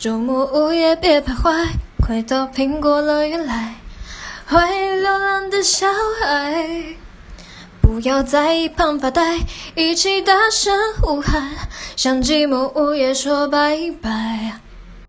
周末午夜别徘徊，快到苹果乐园来。会流浪的小孩，不要在一旁发呆，一起大声呼喊，向寂寞午夜说拜拜。